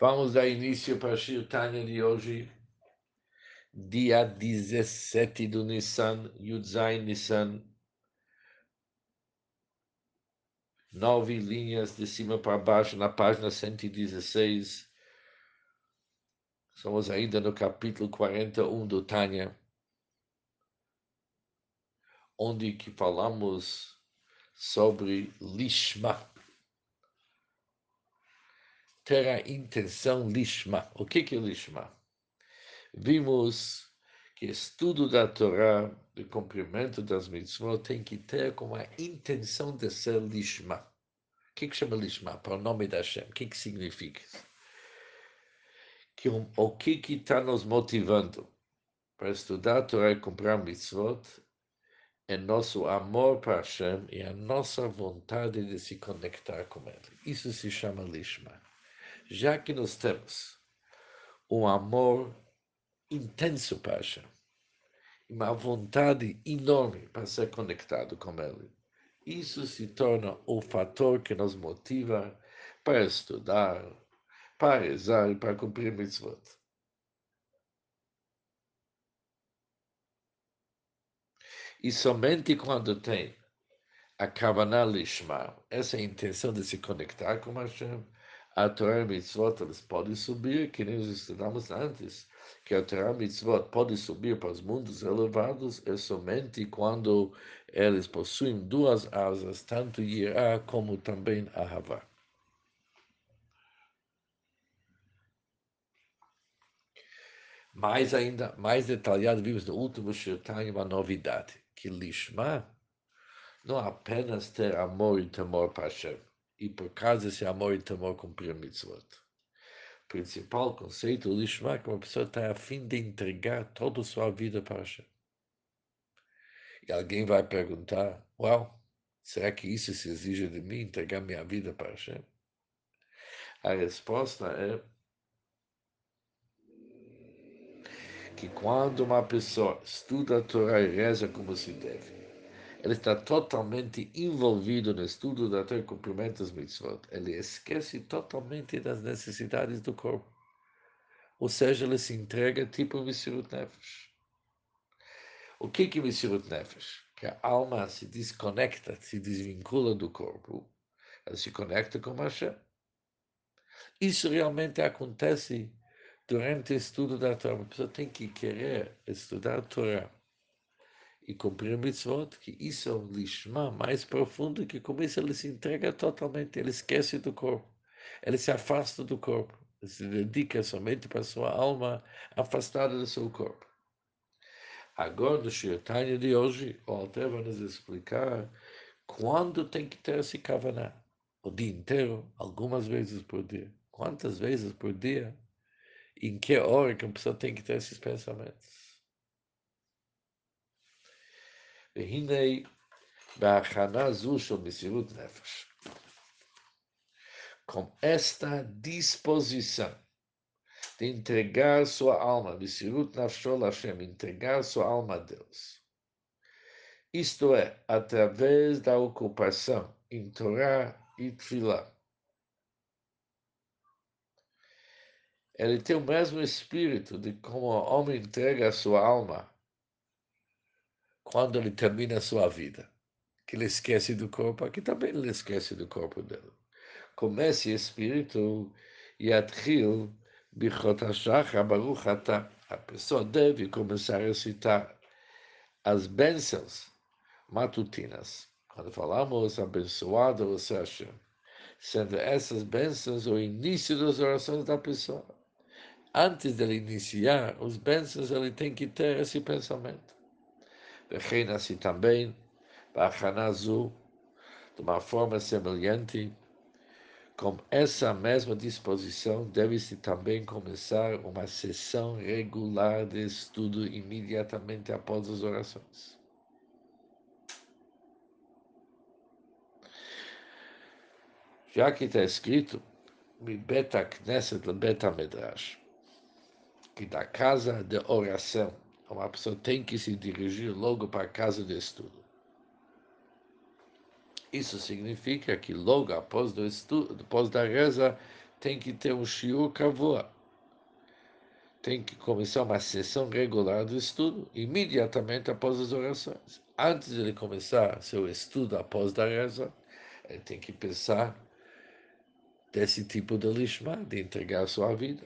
Vamos dar início para a Shirtanya de hoje, dia 17 do Nissan, Yudzain Nissan. Nove linhas de cima para baixo na página 116. Somos ainda no capítulo 41 do Tânia, onde que falamos sobre Lishma ter a intenção lishma. O que, é lishma? Vimos que estudo da Torá, o cumprimento das mitzvot, tem que ter como a intenção de ser lishma. O que, que chama lishma? Para o nome da Hashem. O que, que significa? Que, o que que está nos motivando para estudar a Torá e cumprir mitzvot é nosso amor para Hashem e a nossa vontade de se conectar com Ele. Isso se chama lishma já que nós temos um amor intenso para Hashem, uma vontade enorme para ser conectado com Ele, isso se torna o fator que nos motiva para estudar, para rezar e para cumprir mitzvot. E somente quando tem a Kavanah Lishma, essa é intenção de se conectar com Hashem, a Torá Mitzvot eles podem subir, que nem nós estudamos antes, que a Torá Mitzvot pode subir para os mundos elevados é somente quando eles possuem duas asas, tanto Yirá como também Ahavá. Mais ainda, mais detalhado, vimos no último Shirtanya uma novidade, que Lishma não apenas ter amor e temor para Hashem, e por causa desse amor e temor cumprir a mitzvot. O principal conceito do Lishma é que uma pessoa está a fim de entregar toda a sua vida para Hashem. E alguém vai perguntar, uau, será que isso se exige de mim, entregar minha vida para Hashem? A resposta é que quando uma pessoa estuda a Torá e reza como se deve, ele está totalmente envolvido no estudo da Torá e cumprimento das mitzvot. Ele esquece totalmente das necessidades do corpo. Ou seja, ele se entrega tipo Messirut Nefesh. O que é Messirut Nefesh? Que a alma se desconecta, se desvincula do corpo. Ela se conecta com Hashem. Isso realmente acontece durante o estudo da Torá. A pessoa tem que querer estudar a Torá e cumprir mitzvot, que isso é um lishma mais profundo, que com isso ele se entrega totalmente, ele esquece do corpo, ele se afasta do corpo, se dedica somente para a sua alma afastada do seu corpo. Agora, no Shirtanya de hoje, o Alter vai nos explicar quando tem que ter esse kavaná. O dia inteiro, algumas vezes por dia. Quantas vezes por dia? Em que hora que a pessoa tem que ter esses pensamentos? והנה בהכנה זו של מסירות נפש. Com esta disposição de entregar sua alma, Messirut Nafshol Hashem, entregar sua alma a Deus. Isto é, através da ocupação em Torá e Tfilah. Ele tem o mesmo espírito de como o homem entrega a sua alma quando ele termina a sua vida, que ele esquece do corpo, aqui também ele esquece do corpo dele. Com esse espírito, Yatchil Bichot HaShachar Baruch a pessoa deve começar a recitar as bênçãos matutinas. Quando falamos abençoado você Hashem, sendo essas bênçãos o início das orações da pessoa. Antes dele iniciar os bênçãos, ele tem que ter esse pensamento. Reina assim também, Bahanazu, de uma forma semelhante, com essa mesma disposição, deve-se também começar uma sessão regular de estudo imediatamente após as orações. Já que está escrito, mi beta knesset le beta medrash, que da casa de oração uma pessoa tem que se dirigir logo para a casa de estudo. Isso significa que logo após do estudo, depois da reza, tem que ter um shiur kavua. Tem que começar uma sessão regular do estudo, imediatamente após as orações. Antes de ele começar seu estudo após a reza, ele tem que pensar desse tipo de lishma, de entregar sua vida.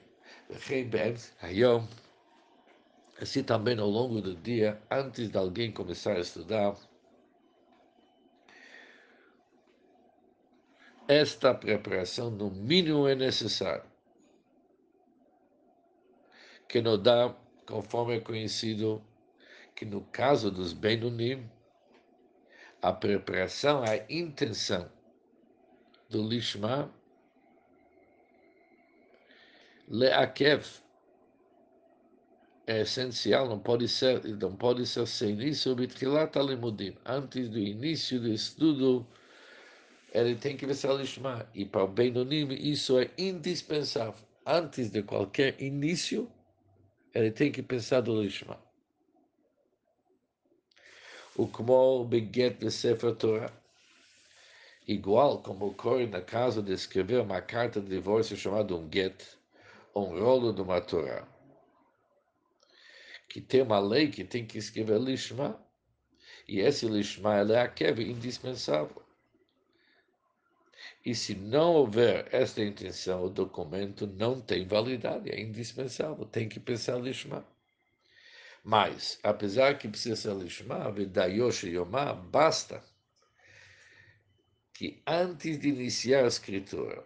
Assim também ao longo do dia, antes de alguém começar a estudar, esta preparação no mínimo é necessária. Que não dá, conforme é conhecido, que no caso dos Benunim, a preparação, a intenção do Lishma Leakev é essencial, não pode ser, não pode ser sem isso, Bitkilat Alimudim, antes do início do estudo, ele tem que ver se Lishma. E para o Benonim, isso é indispensável. Antes de qualquer início, ele tem que pensar do Lishma. O como Beget de Sefer Torah. Igual como ocorre na casa de escrever uma carta de divórcio chamada um get, um rolo de uma Torá, que tem uma lei que tem que escrever lishma, e esse lishma é a keve indispensável. E se não houver esta intenção, o documento não tem validade, é indispensável, tem que pensar lishma. Mas, apesar que precisa ser lishma, vedayosh yomá, basta que antes de iniciar a escritura,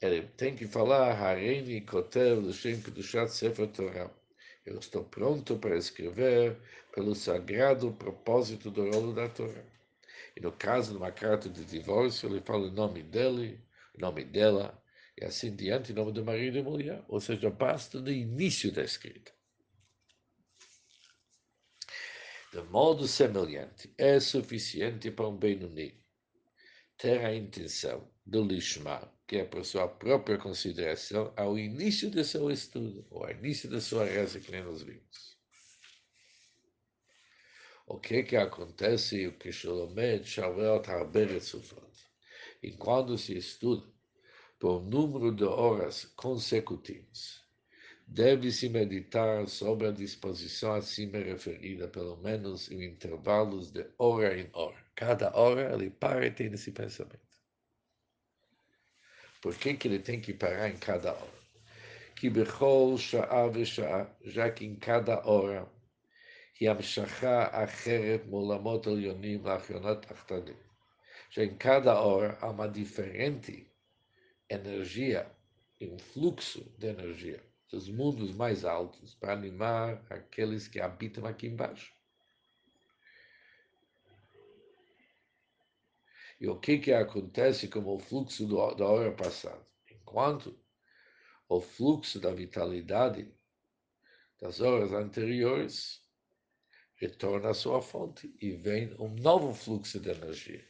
ele tem que falar Hareini Kotel L'Shem Kedushat Sefer Torah. Eu estou pronto para escrever pelo sagrado propósito do rolo da Torá. E no caso de uma carta de divórcio, ele fala o nome dele, o nome dela, e assim diante, o nome do marido e mulher. Ou seja, basta no início da escrita. De modo semelhante, é suficiente para um Benoni ter a intenção do lishma, que é por sua própria consideração, ao início do seu estudo, ou ao início da sua reza, que nem nós vimos. O que que acontece o que Shlomed Shavuot Harberet Sufot? Enquanto se estuda por número de horas consecutivas, deve-se meditar sobre a disposição acima referida, pelo menos em intervalos de hora em hora. Cada hora ele para e tem esse pensamento. Por que, que ele tem que parar em cada hora? Que bechol sha'a já que em cada hora, yamshacha acheret molamot elyonim lachionat achtanim. Já em cada hora há uma diferente energia, um fluxo de energia dos mundos mais altos para animar aqueles que habitam aqui embaixo. E o que, que acontece com o fluxo do, da hora passada? Enquanto o fluxo da vitalidade das horas anteriores retorna à sua fonte e vem um novo fluxo de energia.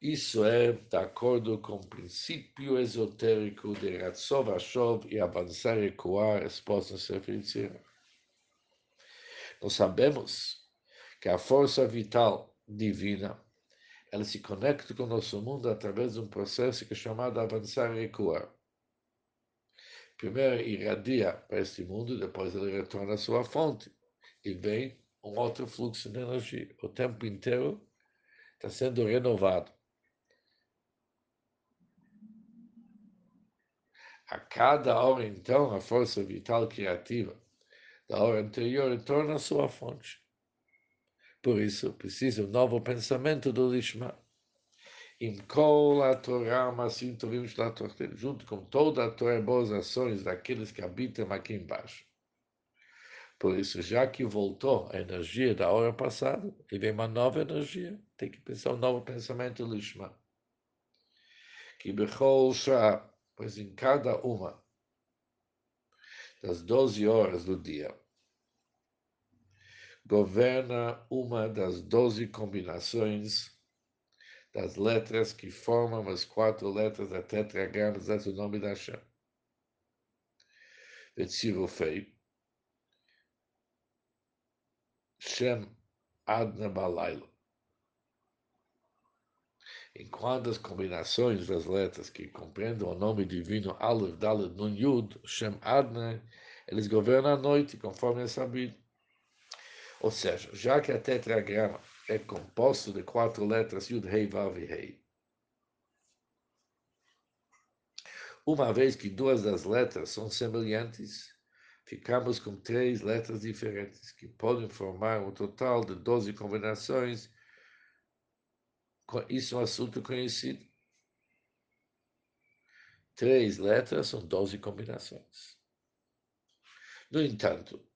Isso é de acordo com o princípio esotérico de Ratzov Ashov e avançar e recuar exposto no Sefer Nós sabemos que a força vital divina ela se conecta com o nosso mundo através de um processo que é chamado avançar e recuar. Primeiro irradia para este mundo, depois ele retorna à sua fonte e vem um outro fluxo de energia. O tempo inteiro está sendo renovado. A cada hora, então, a força vital criativa da hora anterior retorna à sua fonte. Por isso, precisa um novo pensamento do Lishma. Em kol a Torah masim tovim junto com toda a Torá boas ações daqueles que habitam aqui embaixo. Por isso, já que voltou a energia da hora passada, e vem uma nova energia, tem que pensar um novo pensamento Lishma. Que bechol shah, pois em cada uma das 12 horas do dia, governa uma das doze combinações das letras que formam as quatro letras da tetragrama do nome da Hashem. Vetzirufei, Shem Adna Balayla. enquanto as combinações das letras que compreendem o nome divino Aleph, Dalet, Nun, Yud, Shem, Adne, eles governam a noite, conforme é sabido. Ou seja, já que a tetragrama é composto de quatro letras Yud, Rei, Vav e Rei, uma vez que duas das letras são semelhantes, ficamos com três letras diferentes, que podem formar um total de 12 combinações. Isso é um assunto conhecido. Três letras são 12 combinações. No entanto,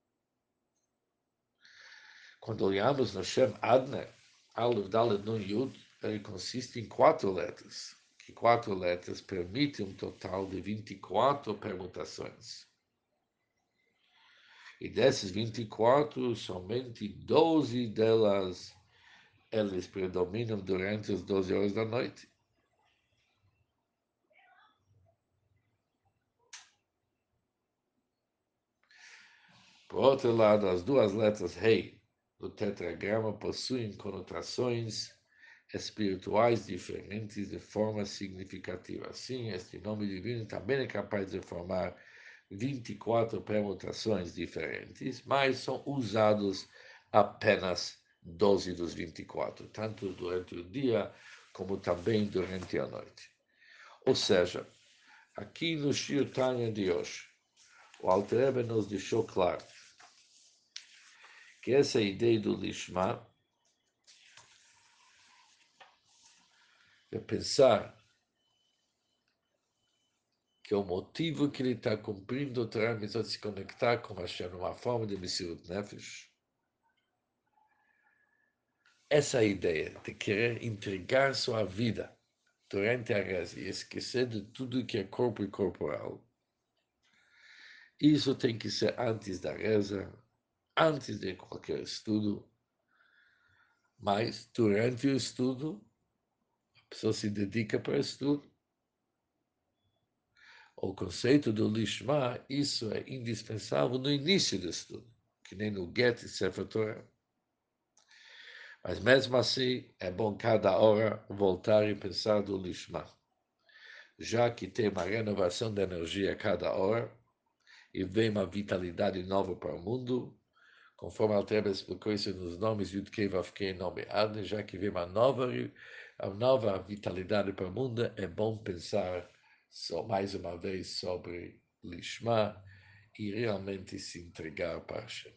quando olhamos no Shem Adner, Aleph, Dalet, Nun, Yud, ele consiste em quatro letras, que quatro letras permitem um total de 24 permutações. E dessas 24, somente 12 delas eles predominam durante as 12 horas da noite. Por outro lado, as duas letras rei do tetragrama possuem conotações espirituais diferentes de forma significativa. Assim, este nome divino também é capaz de formar 24 permutações diferentes, mas são usados apenas 12 dos 24, tanto durante o dia como também durante a noite. Ou seja, aqui no Shir Tanya de hoje, o Alter nos deixou claro que essa ideia do Lishma é pensar que o motivo que ele está cumprindo o Torah é se conectar com Hashem numa forma de Messiut Nefesh. Essa ideia de querer entregar sua vida durante a reza e esquecer de tudo que é corpo e corporal, isso tem que ser antes da reza, antes de qualquer estudo, mas durante o estudo, a pessoa se dedica para o estudo. O conceito do Lishma, isso é indispensável no início do estudo, que nem no Get Sefer. Mas mesmo assim, é bom cada hora voltar e pensar do Lishma, já que tem uma renovação de energia a cada hora e vem uma vitalidade nova para o mundo, conforme a Altreba explicou isso nos nomes Yud Kei Vav Kei Nome Adne, já que vem uma nova, a nova vitalidade para o mundo, é bom pensar só mais uma vez sobre Lishma e realmente se entregar para Hashem.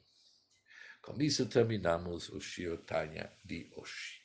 Com isso terminamos o Shir Tanya de hoje.